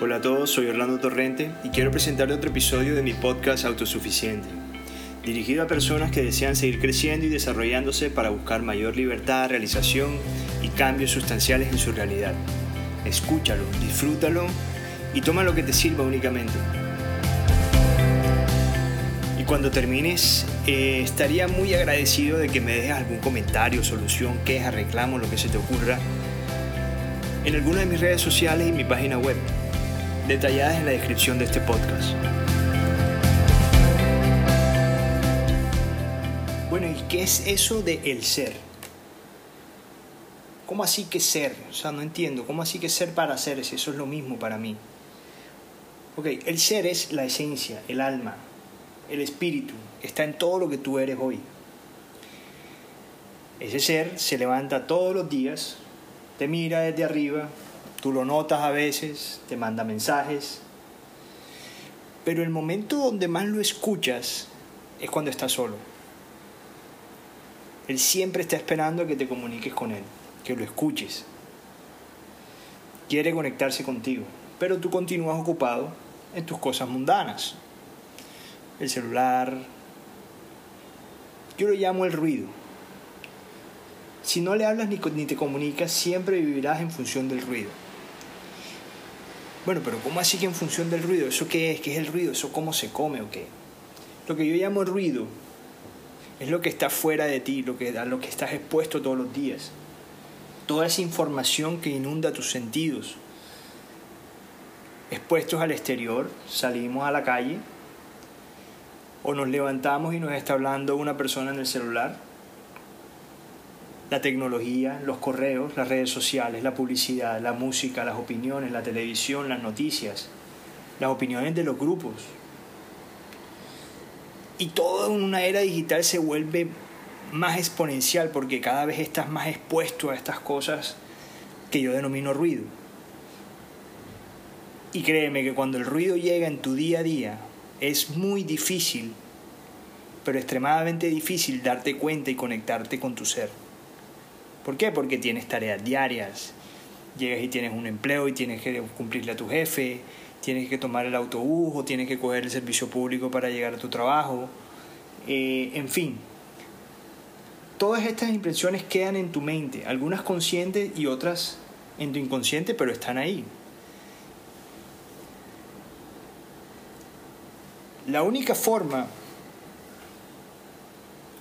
Hola a todos, soy Orlando Torrente y quiero presentarle otro episodio de mi podcast Autosuficiente, dirigido a personas que desean seguir creciendo y desarrollándose para buscar mayor libertad, realización y cambios sustanciales en su realidad. Escúchalo, disfrútalo y toma lo que te sirva únicamente. Y cuando termines, eh, estaría muy agradecido de que me dejes algún comentario, solución, queja, reclamo, lo que se te ocurra en alguna de mis redes sociales y mi página web, detalladas en la descripción de este podcast. Bueno, ¿y qué es eso de el ser? ¿Cómo así que ser? O sea, no entiendo. ¿Cómo así que ser para ser? Eso es lo mismo para mí. Ok, el ser es la esencia, el alma, el espíritu. Está en todo lo que tú eres hoy. Ese ser se levanta todos los días te mira desde arriba, tú lo notas a veces, te manda mensajes, pero el momento donde más lo escuchas es cuando estás solo. Él siempre está esperando que te comuniques con él, que lo escuches. Quiere conectarse contigo, pero tú continúas ocupado en tus cosas mundanas. El celular. Yo lo llamo el ruido. Si no le hablas ni, te comunicas, siempre vivirás en función del ruido. Bueno, pero ¿cómo así que en función del ruido? ¿Eso qué es? ¿Qué es el ruido? ¿Eso cómo se come o qué? Lo que yo llamo ruido es lo que está fuera de ti, lo que, a lo que estás expuesto todos los días. Toda esa información que inunda tus sentidos. Expuestos al exterior, salimos a la calle o nos levantamos y nos está hablando una persona en el celular la tecnología, los correos, las redes sociales, la publicidad, la música, las opiniones, la televisión, las noticias, las opiniones de los grupos. Y todo en una era digital se vuelve más exponencial porque cada vez estás más expuesto a estas cosas que yo denomino ruido. Y créeme que cuando el ruido llega en tu día a día es muy difícil, pero extremadamente difícil darte cuenta y conectarte con tu ser. ¿Por qué? Porque tienes tareas diarias. Llegas y tienes un empleo y tienes que cumplirle a tu jefe, tienes que tomar el autobús o tienes que coger el servicio público para llegar a tu trabajo. Eh, en fin, todas estas impresiones quedan en tu mente, algunas conscientes y otras en tu inconsciente, pero están ahí. La única forma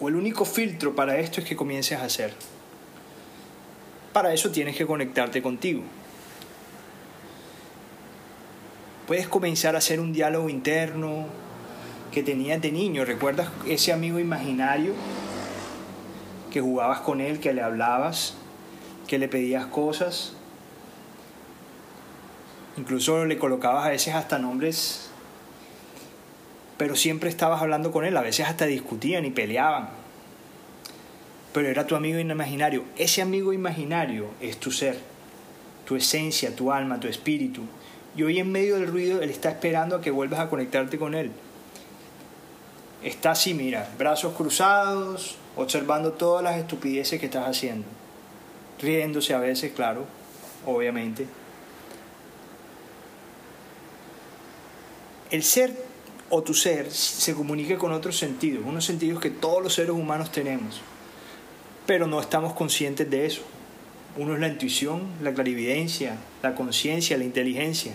o el único filtro para esto es que comiences a hacer. Para eso tienes que conectarte contigo. Puedes comenzar a hacer un diálogo interno que tenías de niño. ¿Recuerdas ese amigo imaginario que jugabas con él, que le hablabas, que le pedías cosas? Incluso le colocabas a veces hasta nombres, pero siempre estabas hablando con él, a veces hasta discutían y peleaban pero era tu amigo imaginario. Ese amigo imaginario es tu ser, tu esencia, tu alma, tu espíritu. Y hoy en medio del ruido Él está esperando a que vuelvas a conectarte con Él. Está así, mira, brazos cruzados, observando todas las estupideces que estás haciendo. Riéndose a veces, claro, obviamente. El ser o tu ser se comunica con otros sentidos, unos sentidos que todos los seres humanos tenemos pero no estamos conscientes de eso. Uno es la intuición, la clarividencia, la conciencia, la inteligencia,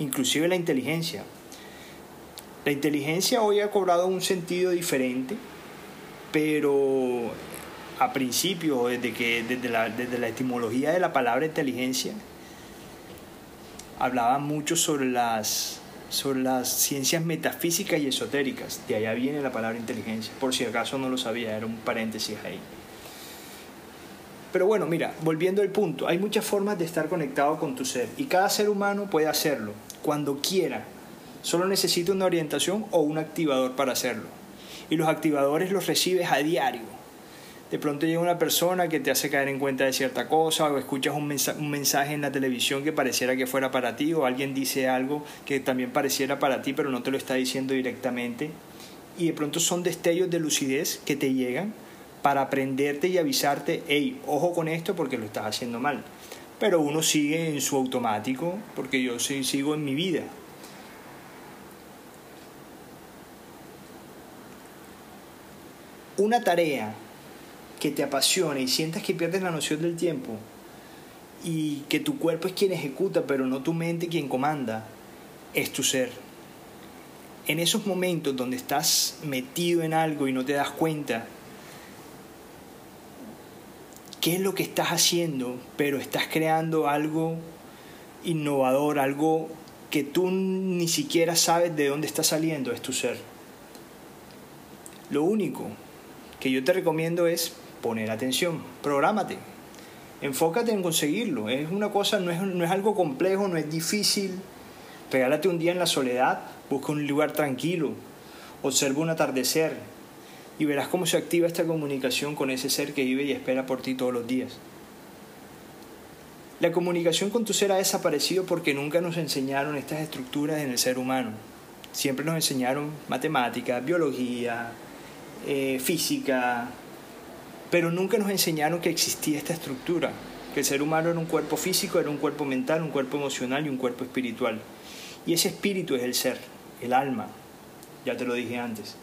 inclusive la inteligencia. La inteligencia hoy ha cobrado un sentido diferente, pero a principio, desde, que, desde, la, desde la etimología de la palabra inteligencia, hablaba mucho sobre las, sobre las ciencias metafísicas y esotéricas. De allá viene la palabra inteligencia, por si acaso no lo sabía, era un paréntesis ahí. Pero bueno, mira, volviendo al punto, hay muchas formas de estar conectado con tu ser y cada ser humano puede hacerlo cuando quiera. Solo necesita una orientación o un activador para hacerlo. Y los activadores los recibes a diario. De pronto llega una persona que te hace caer en cuenta de cierta cosa o escuchas un, un mensaje en la televisión que pareciera que fuera para ti o alguien dice algo que también pareciera para ti pero no te lo está diciendo directamente. Y de pronto son destellos de lucidez que te llegan para aprenderte y avisarte, hey, ojo con esto porque lo estás haciendo mal. pero uno sigue en su automático porque yo sigo en mi vida. Una tarea que te apasione y sientas que pierdes la noción del tiempo y que tu cuerpo es quien ejecuta, pero no tu mente quien comanda, es tu ser. En esos momentos donde estás metido en algo y no te das cuenta, qué es lo que estás haciendo, pero estás creando algo innovador, algo que tú ni siquiera sabes de dónde está saliendo, es tu ser. Lo único que yo te recomiendo es poner atención, prográmate, enfócate en conseguirlo. Es una cosa, no es, no es algo complejo, no es difícil. Regálate un día en la soledad, busca un lugar tranquilo, observa un atardecer y verás cómo se activa esta comunicación con ese ser que vive y espera por ti todos los días. La comunicación con tu ser ha desaparecido porque nunca nos enseñaron estas estructuras en el ser humano. Siempre nos enseñaron matemáticas, biología, eh, física, pero nunca nos enseñaron que existía esta estructura, que el ser humano era un cuerpo físico, era un cuerpo mental, un cuerpo emocional y un cuerpo espiritual. Y ese espíritu es el ser, el alma, ya te lo dije antes.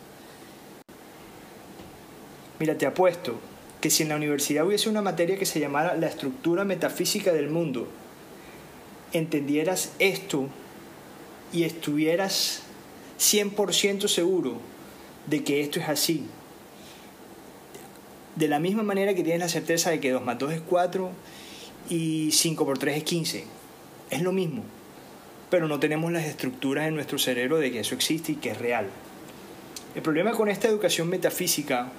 Mira, te apuesto que si en la universidad hubiese una materia que se llamara la estructura metafísica del mundo, entendieras esto y estuvieras 100% seguro de que esto es así. De la misma manera que tienes la certeza de que 2 más 2 es 4 y 5 por 3 es 15. Es lo mismo. Pero no tenemos las estructuras en nuestro cerebro de que eso existe y que es real. El problema con esta educación metafísica,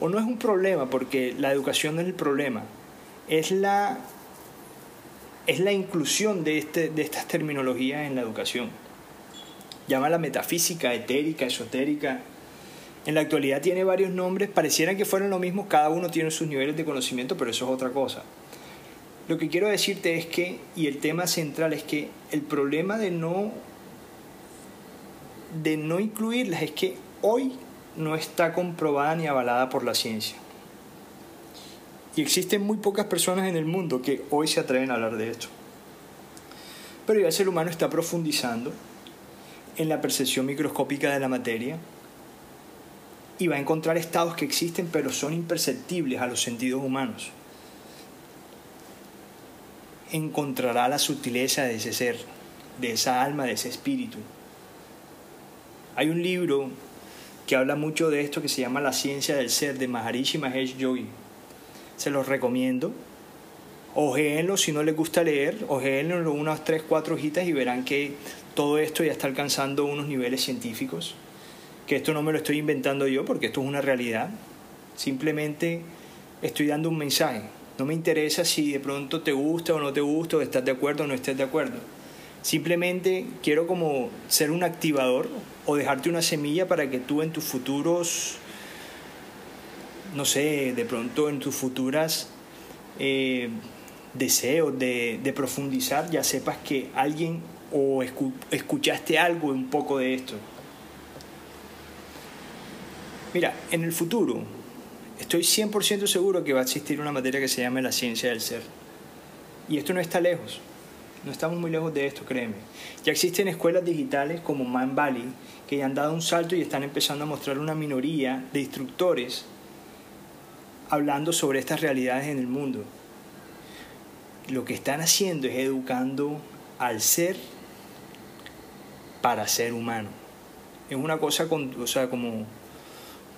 o no es un problema, porque la educación no es el problema, es la, es la inclusión de, este, de estas terminologías en la educación. Llama la metafísica, etérica, esotérica, en la actualidad tiene varios nombres, pareciera que fueran lo mismo, cada uno tiene sus niveles de conocimiento, pero eso es otra cosa. Lo que quiero decirte es que, y el tema central es que el problema de no, de no incluirlas es que hoy no está comprobada ni avalada por la ciencia. Y existen muy pocas personas en el mundo que hoy se atreven a hablar de esto. Pero ya el ser humano está profundizando en la percepción microscópica de la materia, y va a encontrar estados que existen pero son imperceptibles a los sentidos humanos. Encontrará la sutileza de ese ser, de esa alma, de ese espíritu. Hay un libro que habla mucho de esto que se llama La ciencia del ser de Maharishi Mahesh Yogi. Se los recomiendo. Ojéenlo si no les gusta leer, ojéenlo unas 3, 4 hojitas y verán que todo esto ya está alcanzando unos niveles científicos que esto no me lo estoy inventando yo porque esto es una realidad. Simplemente estoy dando un mensaje. No me interesa si de pronto te gusta o no te gusta, o estás de acuerdo o no estés de acuerdo. Simplemente quiero como ser un activador o dejarte una semilla para que tú en tus futuros, no sé, de pronto en tus futuras eh, deseos de, profundizar, ya sepas que alguien o escuchaste algo un poco de esto. Mira, en el futuro estoy 100% seguro que va a existir una materia que se llame la ciencia del ser. Y esto no está lejos. No estamos muy lejos de esto, créeme. Ya existen escuelas digitales como Man Valley que ya han dado un salto y están empezando a mostrar una minoría de instructores hablando sobre estas realidades en el mundo. Lo que están haciendo es educando al ser para ser humano. Es una cosa, con, o sea, como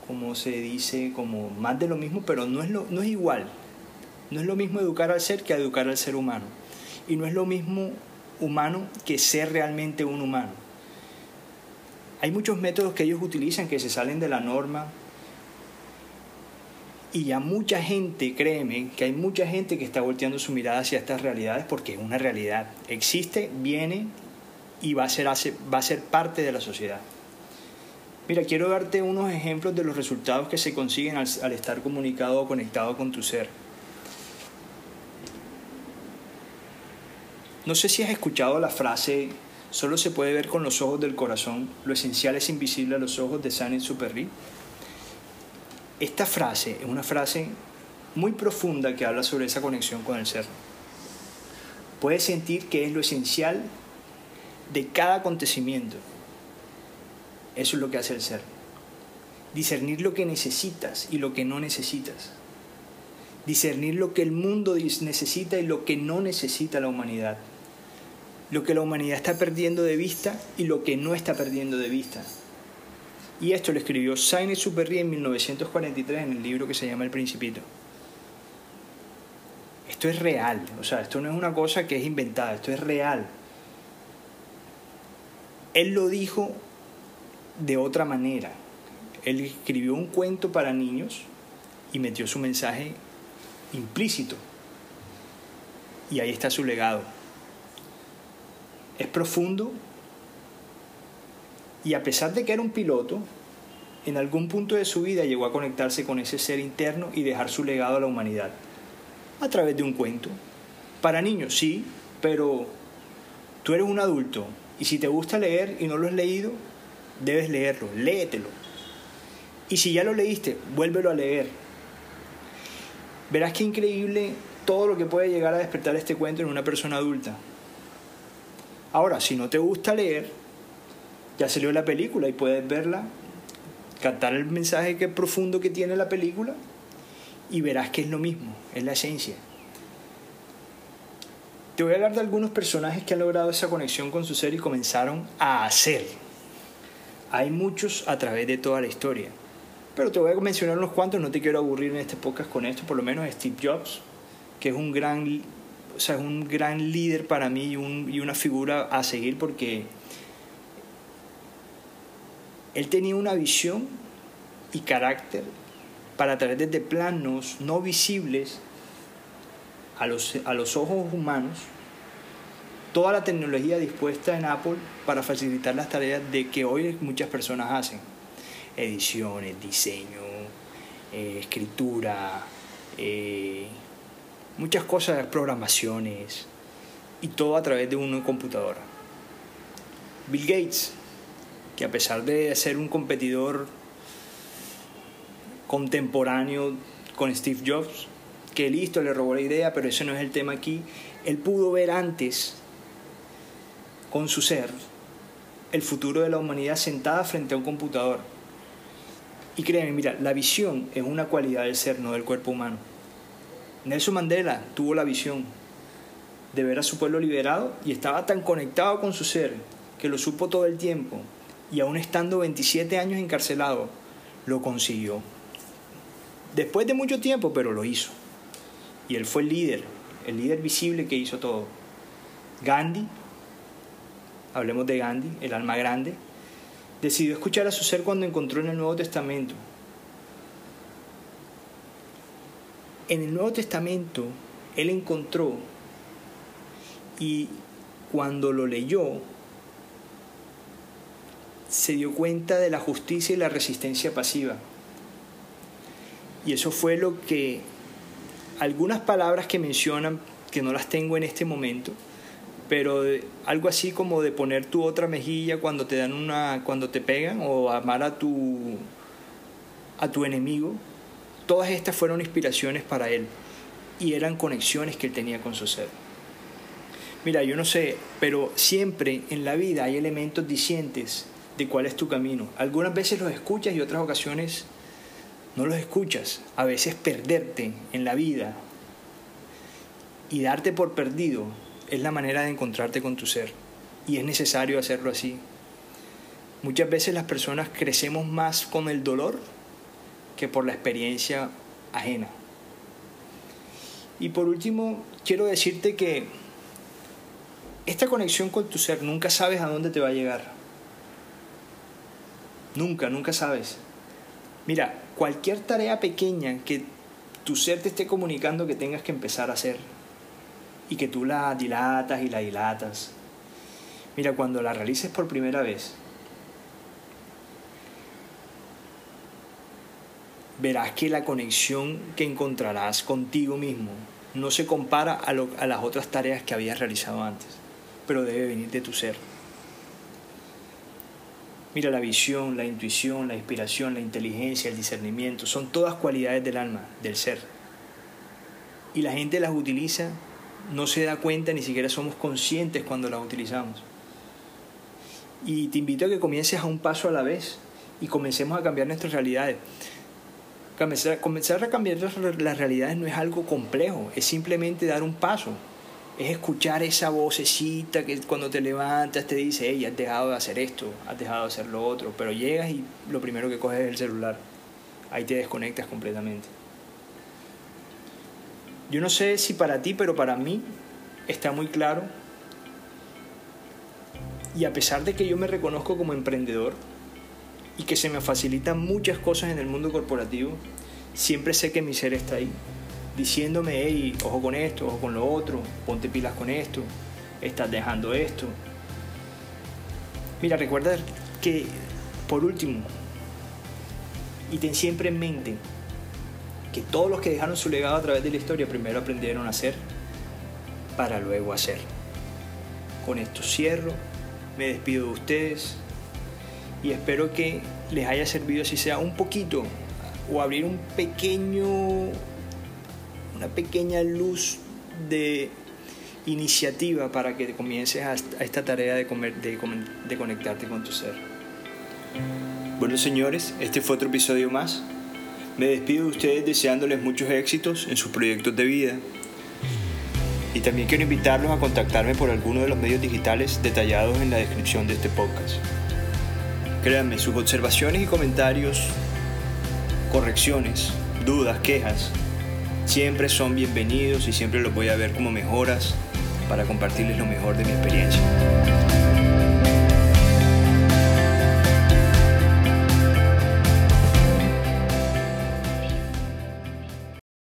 como se dice, como más de lo mismo, pero no es, lo, no es igual. No es lo mismo educar al ser que educar al ser humano. Y no es lo mismo humano que ser realmente un humano. Hay muchos métodos que ellos utilizan que se salen de la norma. Y ya mucha gente, créeme, que hay mucha gente que está volteando su mirada hacia estas realidades porque es una realidad. Existe, viene y va a ser, va a ser parte de la sociedad. Mira, quiero darte unos ejemplos de los resultados que se consiguen al, estar comunicado o conectado con tu ser. No sé si has escuchado la frase, solo se puede ver con los ojos del corazón, lo esencial es invisible a los ojos de Saint Superry. Esta frase es una frase muy profunda que habla sobre esa conexión con el ser. Puedes sentir que es lo esencial de cada acontecimiento. Eso es lo que hace el ser. Discernir lo que necesitas y lo que no necesitas. Discernir lo que el mundo necesita y lo que no necesita la humanidad. Lo que la humanidad está perdiendo de vista y lo que no está perdiendo de vista. Y esto lo escribió Saint Superry en 1943 en el libro que se llama El Principito. Esto es real, o sea, esto no es una cosa que es inventada, esto es real. Él lo dijo de otra manera. Él escribió un cuento para niños y metió su mensaje implícito. Y ahí está su legado. Es profundo y a pesar de que era un piloto, en algún punto de su vida llegó a conectarse con ese ser interno y dejar su legado a la humanidad a través de un cuento. Para niños, sí, pero tú eres un adulto y si te gusta leer y no lo has leído, debes leerlo, léetelo. Y si ya lo leíste, vuélvelo a leer. Verás qué increíble todo lo que puede llegar a despertar este cuento en una persona adulta. Ahora, si no te gusta leer, ya salió la película y puedes verla, captar el mensaje que profundo que tiene la película y verás que es lo mismo, es la esencia. Te voy a hablar de algunos personajes que han logrado esa conexión con su ser y comenzaron a hacer. Hay muchos a través de toda la historia. Pero te voy a mencionar unos cuantos, no te quiero aburrir en este podcast con esto, por lo menos Steve Jobs, que es un gran, o sea, un gran líder para mí y, un, y una figura a seguir porque él tenía una visión y carácter para traer desde planos no visibles a los, a los ojos humanos toda la tecnología dispuesta en Apple para facilitar las tareas de que hoy muchas personas hacen. Ediciones, diseño, eh, escritura, eh, muchas cosas, programaciones, y todo a través de una computadora. Bill Gates, que a pesar de ser un competidor contemporáneo con Steve Jobs, que listo, le robó la idea, pero ese no es el tema aquí, él pudo ver antes con su ser el futuro de la humanidad sentada frente a un computador. Y créanme, mira, la visión es una cualidad del ser, no del cuerpo humano. Nelson Mandela tuvo la visión de ver a su pueblo liberado y estaba tan conectado con su ser que lo supo todo el tiempo y aún estando 27 años encarcelado, lo consiguió. Después de mucho tiempo, pero lo hizo. Y él fue el líder, el líder visible que hizo todo. Gandhi, hablemos de Gandhi, el alma grande, decidió escuchar a su ser cuando encontró en el Nuevo Testamento. En el Nuevo Testamento, él encontró y cuando lo leyó, se dio cuenta de la justicia y la resistencia pasiva. Y eso fue lo que algunas palabras que mencionan, que no las tengo en este momento, pero algo así como de poner tu otra mejilla cuando te dan una cuando te pegan o amar a tu a tu enemigo. Todas estas fueron inspiraciones para él y eran conexiones que él tenía con su ser. Mira, yo no sé, pero siempre en la vida hay elementos dicientes de cuál es tu camino. Algunas veces los escuchas y otras ocasiones no los escuchas. A veces perderte en la vida y darte por perdido es la manera de encontrarte con tu ser. Y es necesario hacerlo así. Muchas veces las personas crecemos más con el dolor que por la experiencia ajena. Y por último, quiero decirte que esta conexión con tu ser nunca sabes a dónde te va a llegar. Nunca, nunca sabes. Mira, cualquier tarea pequeña que tu ser te esté comunicando que tengas que empezar a hacer y que tú la dilatas y la dilatas. Mira, cuando la realices por primera vez, verás que la conexión que encontrarás contigo mismo no se compara a, las otras tareas que habías realizado antes, pero debe venir de tu ser. Mira, la visión, la intuición, la inspiración, la inteligencia, el discernimiento, son todas cualidades del alma, del ser. Y la gente las utiliza no se da cuenta, ni siquiera somos conscientes cuando las utilizamos. Y te invito a que comiences a un paso a la vez y comencemos a cambiar nuestras realidades. Comenzar, a cambiar las realidades no es algo complejo, es simplemente dar un paso. Es escuchar esa vocecita que cuando te levantas te dice, hey, has dejado de hacer esto, has dejado de hacer lo otro, pero llegas y lo primero que coges es el celular. Ahí te desconectas completamente. Yo no sé si para ti, pero para mí está muy claro. Y a pesar de que yo me reconozco como emprendedor y que se me facilitan muchas cosas en el mundo corporativo, siempre sé que mi ser está ahí, diciéndome, hey, ojo con esto, ojo con lo otro, ponte pilas con esto, estás dejando esto. Mira, recuerda que, por último, y ten siempre en mente que todos los que dejaron su legado a través de la historia primero aprendieron a hacer para luego hacer. Con esto cierro, me despido de ustedes y espero que les haya servido si sea un poquito o abrir un pequeño una pequeña luz de iniciativa para que comiences a, esta tarea de, de, conectarte con tu ser. Bueno señores, este fue otro episodio más me despido de ustedes deseándoles muchos éxitos en sus proyectos de vida. Y también quiero invitarlos a contactarme por alguno de los medios digitales detallados en la descripción de este podcast. Créanme, sus observaciones y comentarios, correcciones, dudas, quejas, siempre son bienvenidos y siempre los voy a ver como mejoras para compartirles lo mejor de mi experiencia.